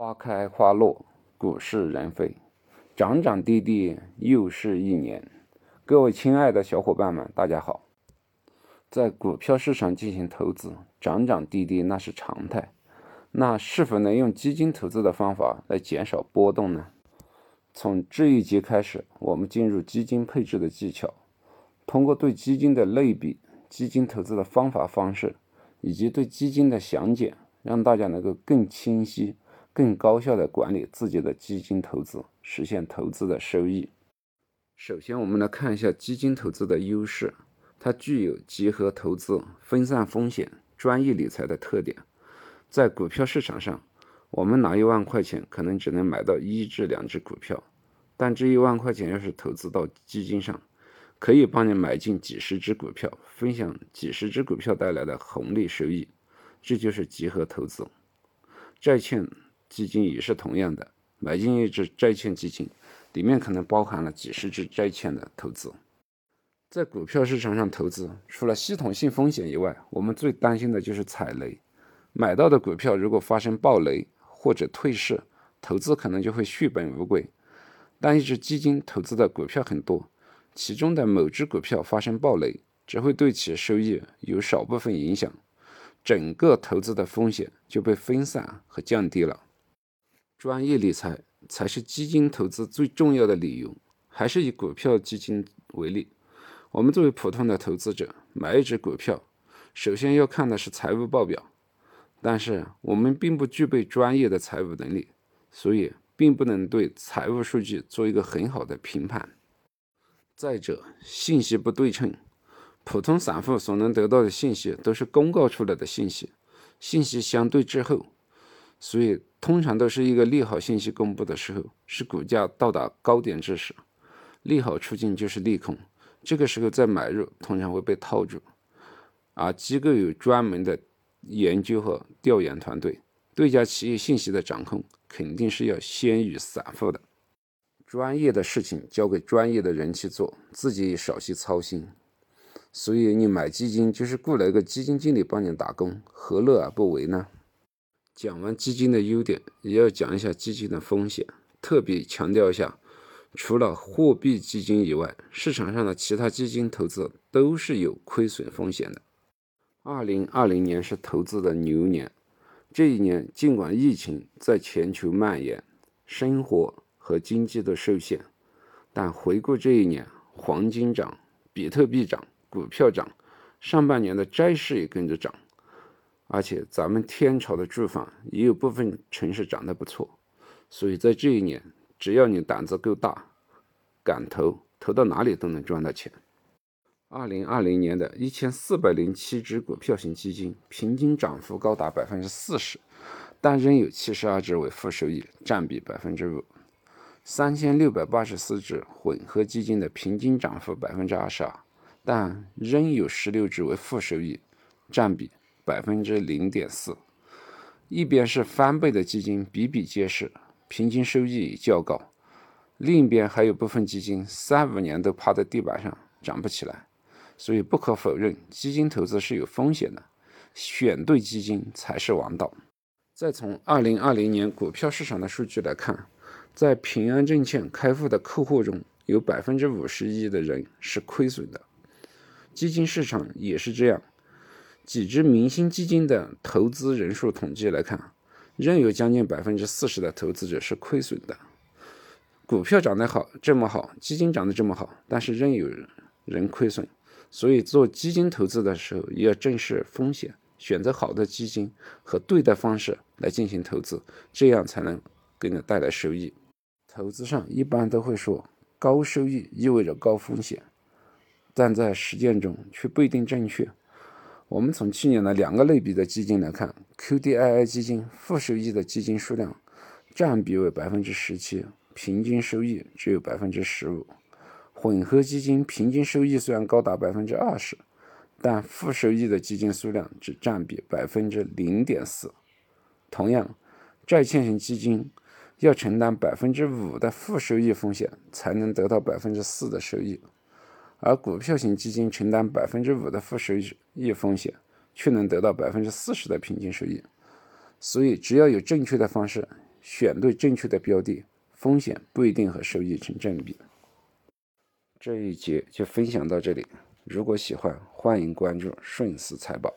花开花落，股市人非，涨涨跌跌又是一年。各位亲爱的小伙伴们，大家好。在股票市场进行投资，涨涨跌跌那是常态。那是否能用基金投资的方法来减少波动呢？从这一节开始，我们进入基金配置的技巧，通过对基金的类比、基金投资的方法方式，以及对基金的详解，让大家能够更清晰、更高效的管理自己的基金投资，实现投资的收益。首先，我们来看一下基金投资的优势。它具有集合投资、分散风险、专业理财的特点。在股票市场上，我们拿一万块钱可能只能买到一至两只股票，但这一万块钱要是投资到基金上，可以帮你买进几十只股票，分享几十只股票带来的红利收益。这就是集合投资。债券基金也是同样的，买进一只债券基金，里面可能包含了几十只债券的投资。在股票市场上投资，除了系统性风险以外，我们最担心的就是踩雷。买到的股票如果发生暴雷或者退市，投资可能就会血本无归。但一只基金投资的股票很多，其中的某只股票发生暴雷，只会对其收益有少部分影响，整个投资的风险就被分散和降低了。专业理财才是基金投资最重要的理由。还是以股票基金为例。我们作为普通的投资者，买一只股票，首先要看的是财务报表。但是我们并不具备专业的财务能力，所以并不能对财务数据做一个很好的评判。再者，信息不对称，普通散户所能得到的信息都是公告出来的信息，信息相对滞后，所以通常都是一个利好信息公布的时候，是股价到达高点之时，利好出尽就是利空。这个时候再买入，通常会被套住。而机构有专门的研究和调研团队，对家企业信息的掌控肯定是要先于散户的。专业的事情交给专业的人去做，自己也少些操心。所以你买基金就是雇了一个基金经理帮你打工，何乐而不为呢？讲完基金的优点，也要讲一下基金的风险，特别强调一下。除了货币基金以外，市场上的其他基金投资都是有亏损风险的。二零二零年是投资的牛年，这一年尽管疫情在全球蔓延，生活和经济都受限，但回顾这一年，黄金涨，比特币涨，股票涨，上半年的债市也跟着涨，而且咱们天朝的住房也有部分城市涨得不错，所以在这一年。只要你胆子够大，敢投，投到哪里都能赚到钱。二零二零年的一千四百零七只股票型基金平均涨幅高达百分之四十，但仍有七十二只为负收益，占比百分之五。三千六百八十四只混合基金的平均涨幅百分之二十二，但仍有十六只为负收益，占比百分之零点四。一边是翻倍的基金比比皆是。平均收益较高，另一边还有部分基金三五年都趴在地板上涨不起来，所以不可否认，基金投资是有风险的，选对基金才是王道。再从二零二零年股票市场的数据来看，在平安证券开户的客户中有百分之五十一的人是亏损的，基金市场也是这样。几只明星基金的投资人数统计来看。仍有将近百分之四十的投资者是亏损的。股票涨得好，这么好，基金涨得这么好，但是仍有人亏损。所以做基金投资的时候，也要正视风险，选择好的基金和对的方式来进行投资，这样才能给你带来收益。投资上一般都会说高收益意味着高风险，但在实践中却不一定正确。我们从去年的两个类比的基金来看，QDII 基金负收益的基金数量占比为百分之十七，平均收益只有百分之十五；混合基金平均收益虽然高达百分之二十，但负收益的基金数量只占比百分之零点四。同样，债券型基金要承担百分之五的负收益风险，才能得到百分之四的收益。而股票型基金承担百分之五的负收益风险，却能得到百分之四十的平均收益。所以，只要有正确的方式，选对正确的标的，风险不一定和收益成正比。这一节就分享到这里，如果喜欢，欢迎关注顺思财宝。